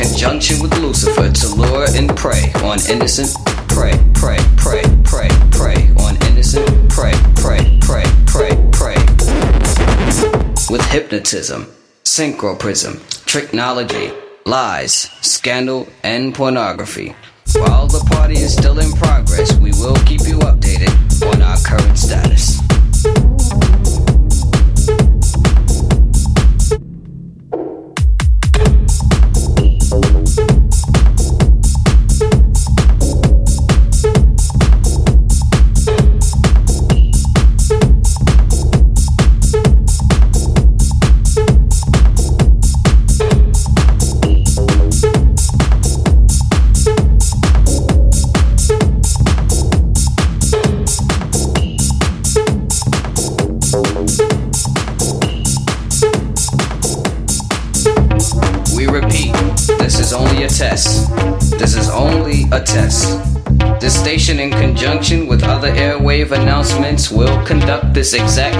conjunction with Lucifer to lure and prey on innocent prey, prey, prey, prey, prey, on innocent prey, prey, prey, prey, prey. With hypnotism, synchroprism, tricknology, lies, scandal, and pornography. While the party is still in progress, we will keep you updated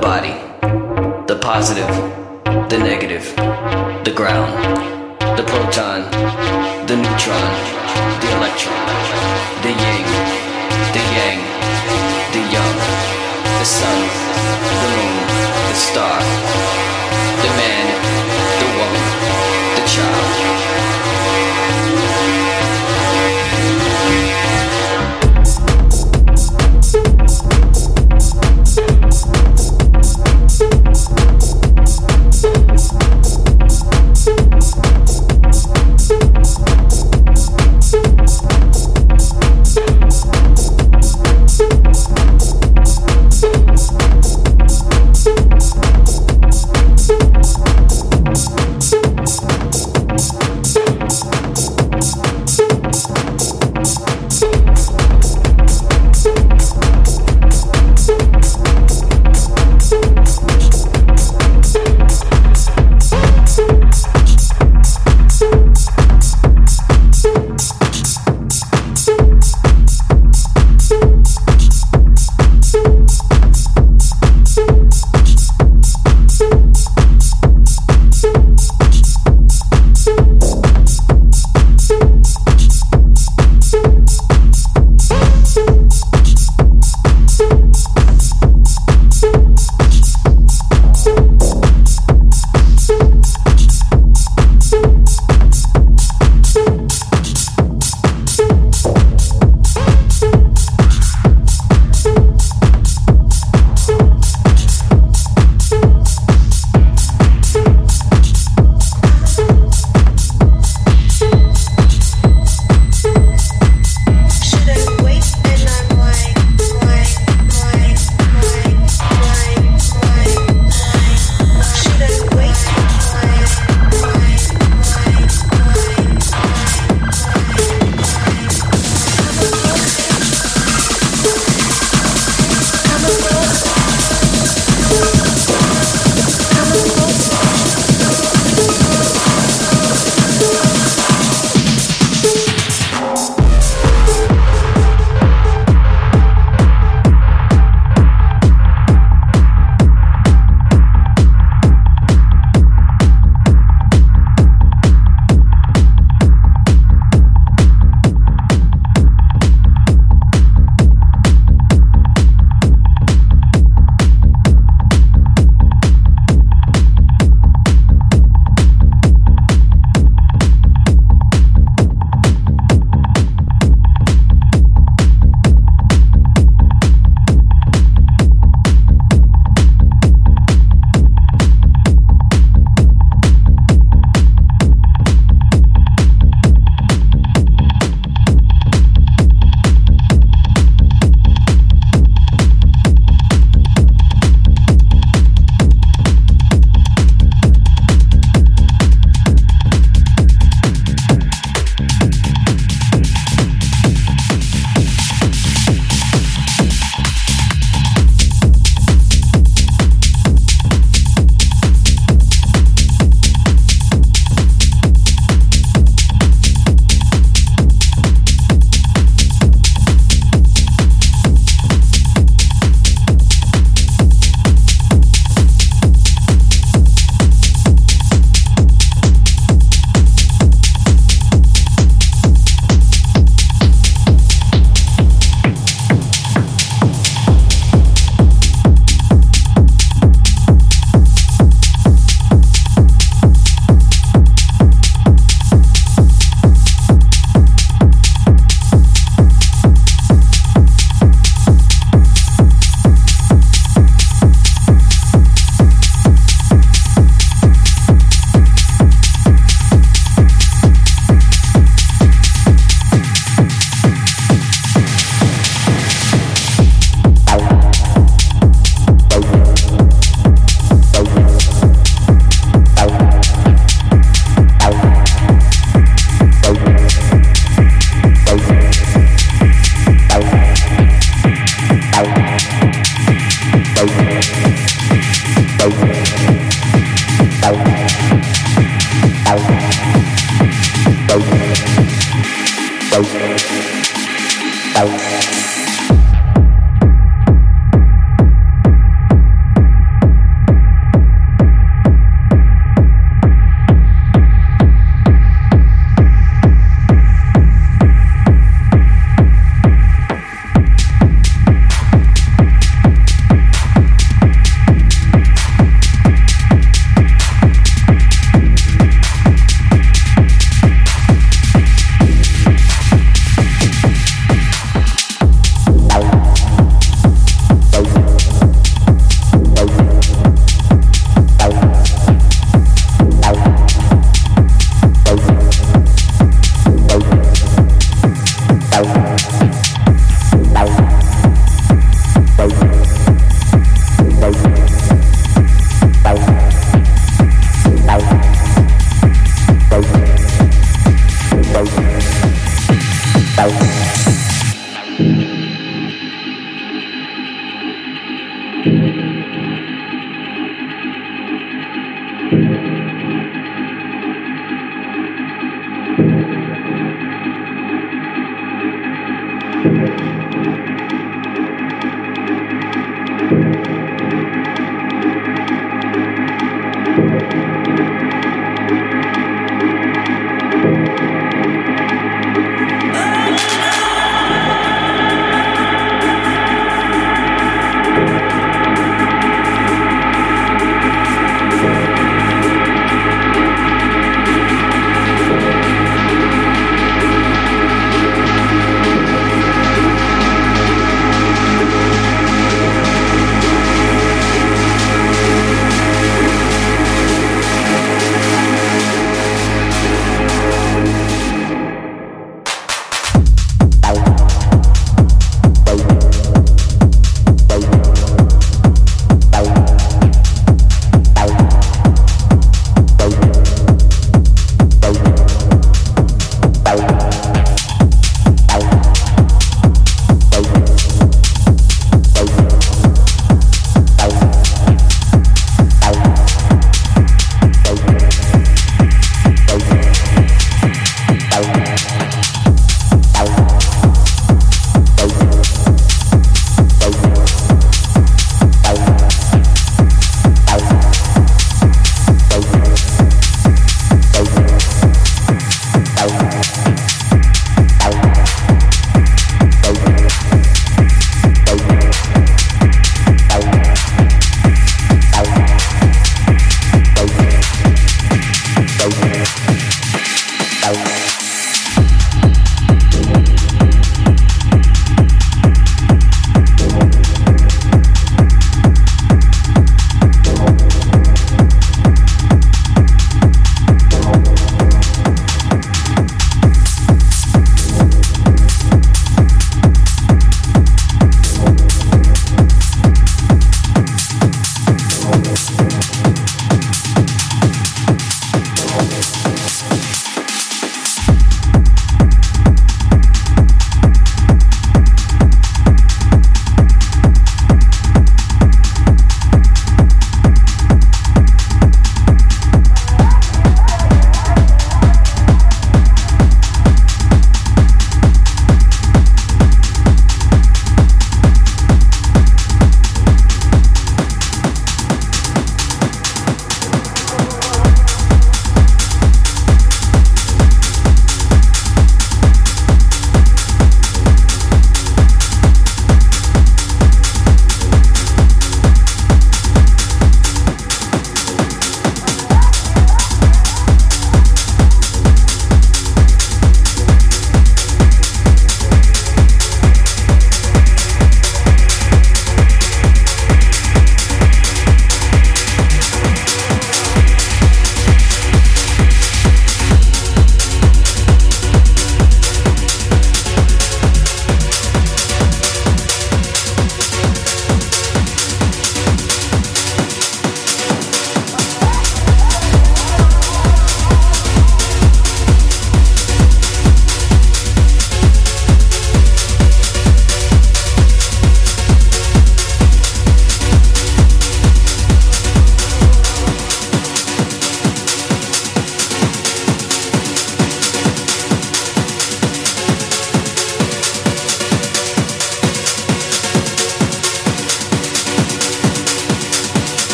body, the positive, the negative,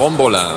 Bombola.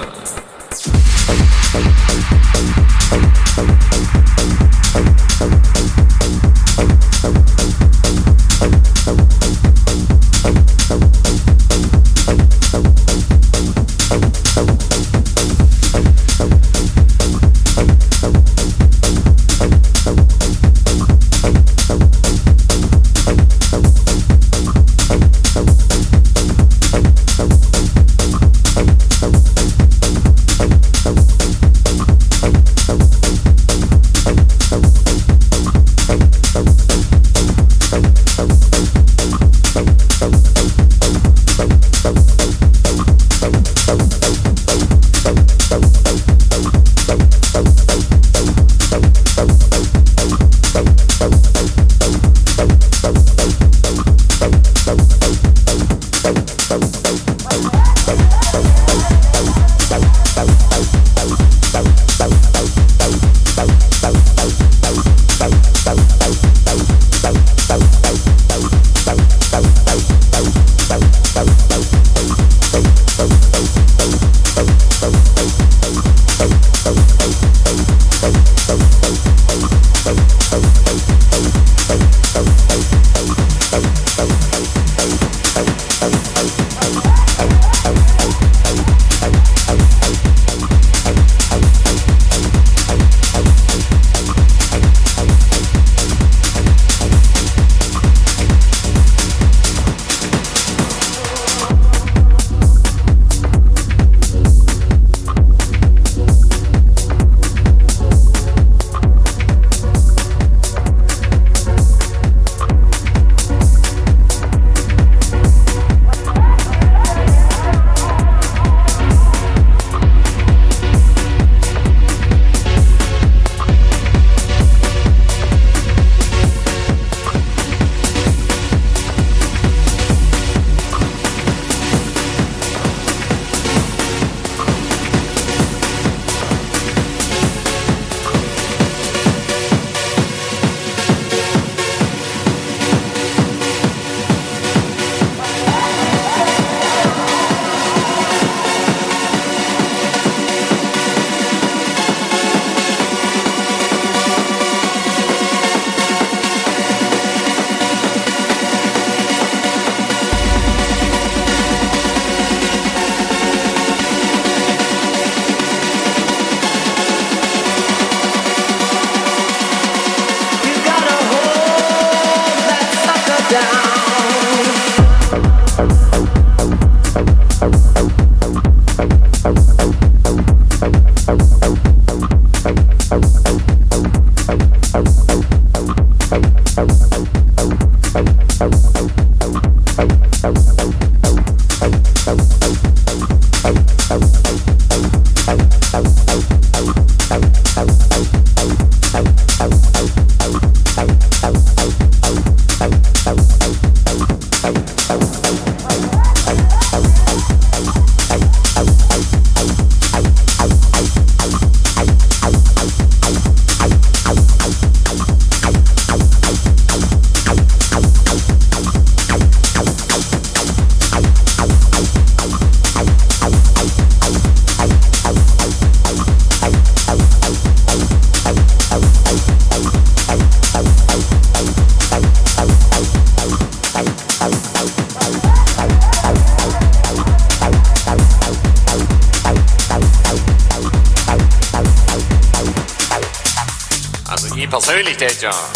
Oder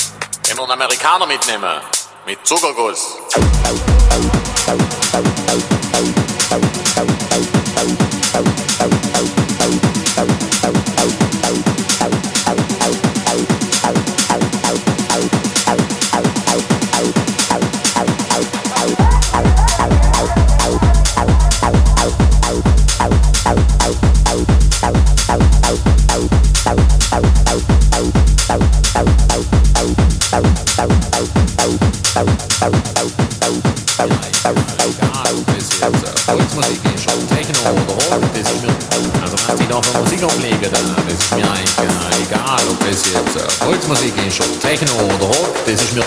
Volksmusik ist oder Techno oder Rock, das ist mir,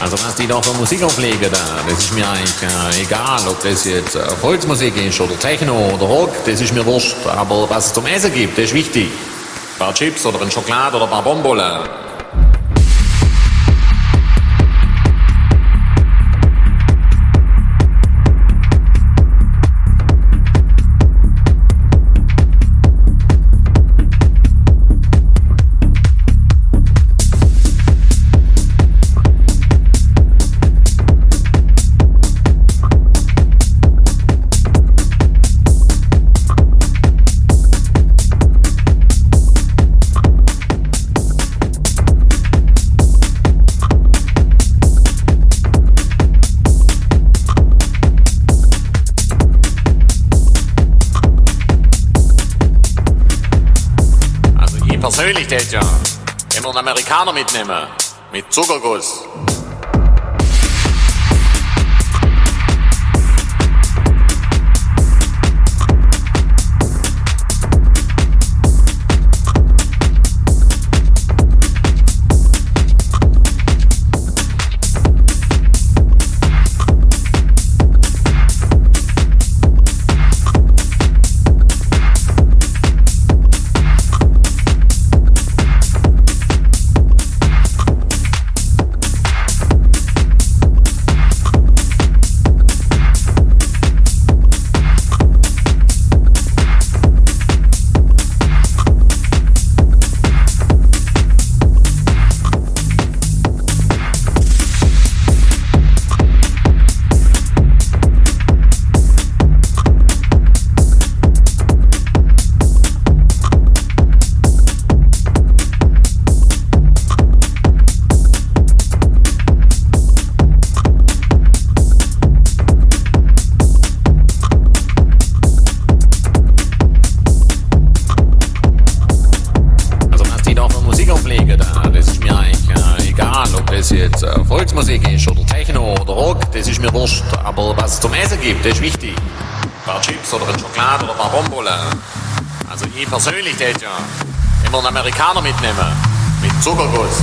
also wenn die da für Musik auflegen, das ist mir eigentlich äh, egal ob das jetzt äh, Volksmusik ist oder Techno oder Rock, das ist mir wurscht, aber was es zum Essen gibt, das ist wichtig. Ein paar Chips oder ein Schokolade oder ein paar Bonbons. Persönlich tät ja immer einen Amerikaner mitnehmen. Mit Zuckerguss. Ich ja immer einen Amerikaner mitnehmen. Mit Zuckerguss.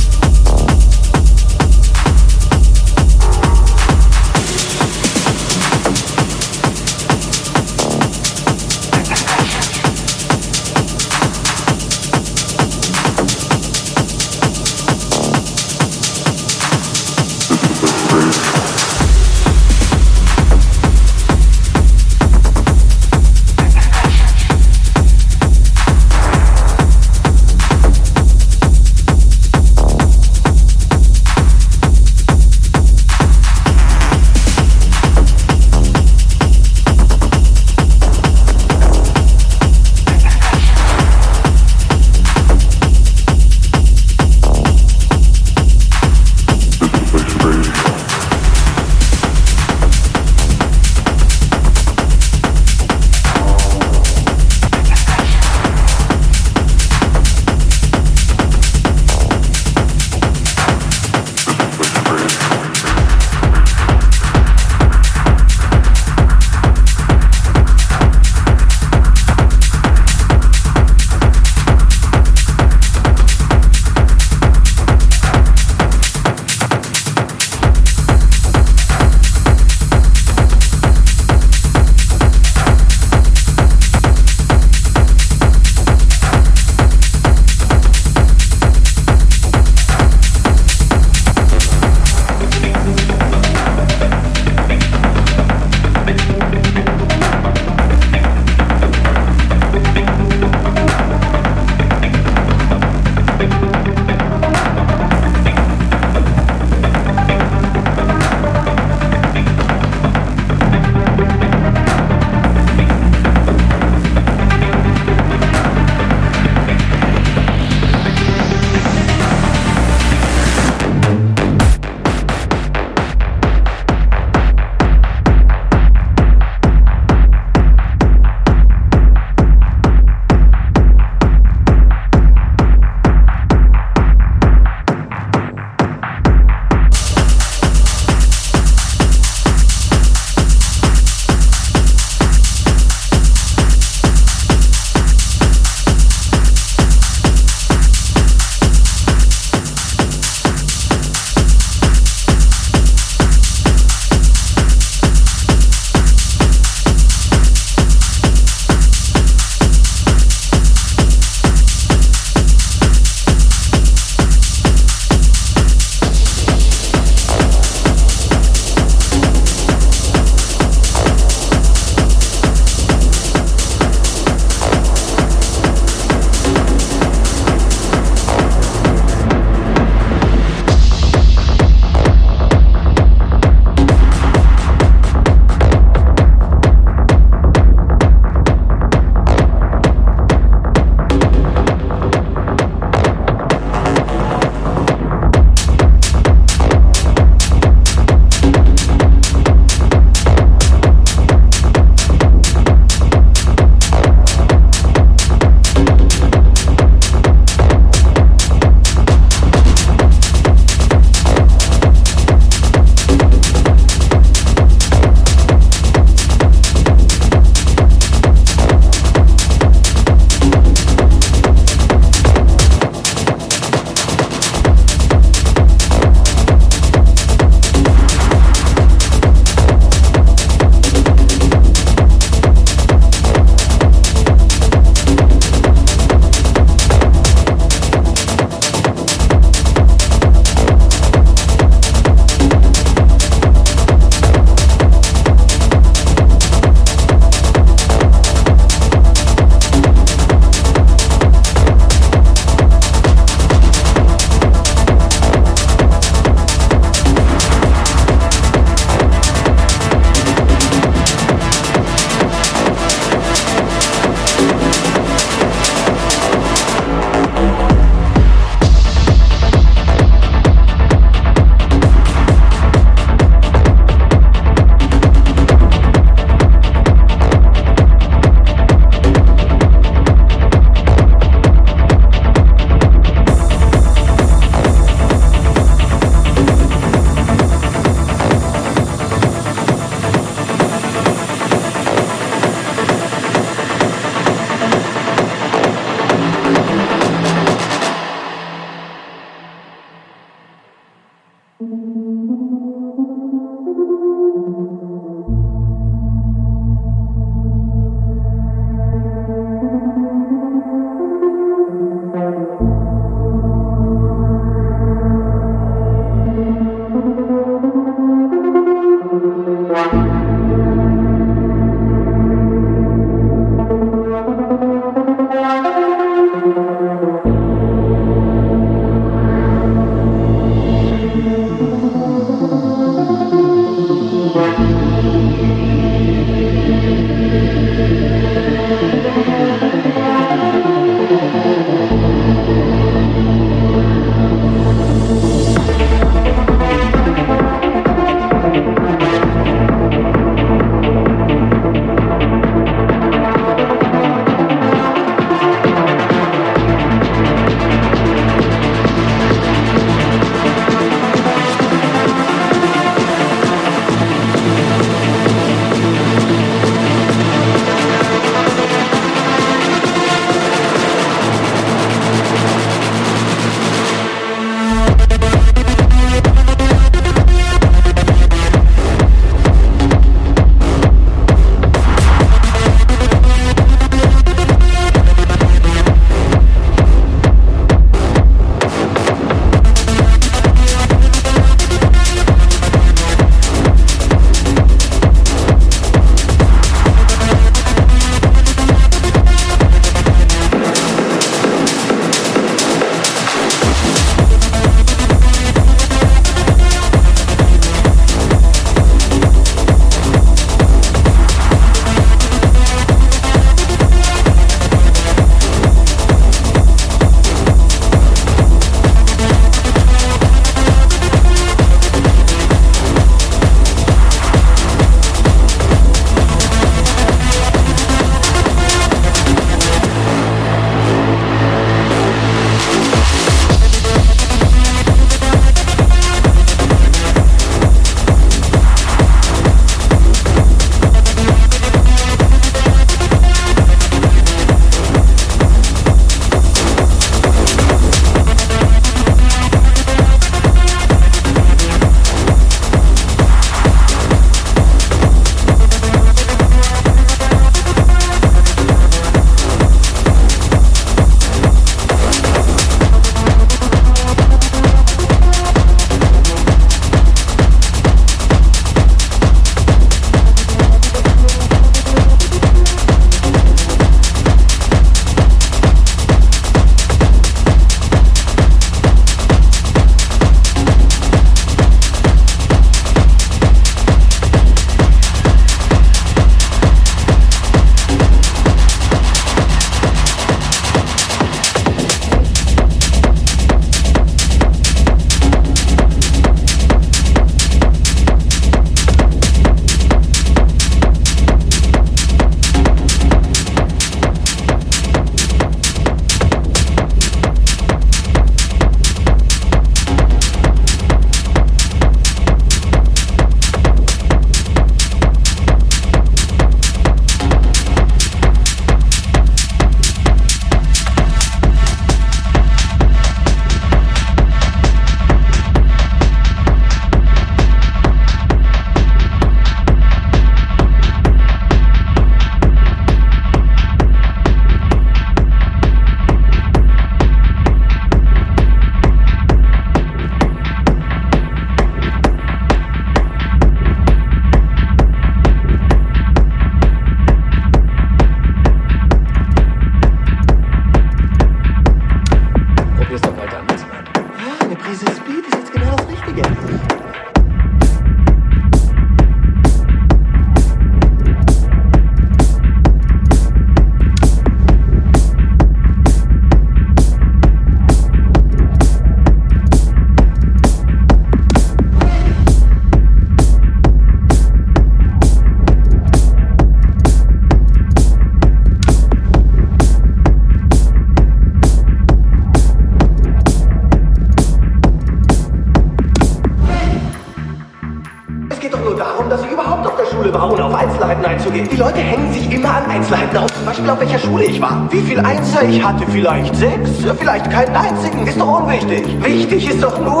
Ich hatte? Vielleicht sechs? Vielleicht keinen einzigen. Ist doch unwichtig. Wichtig ist doch nur,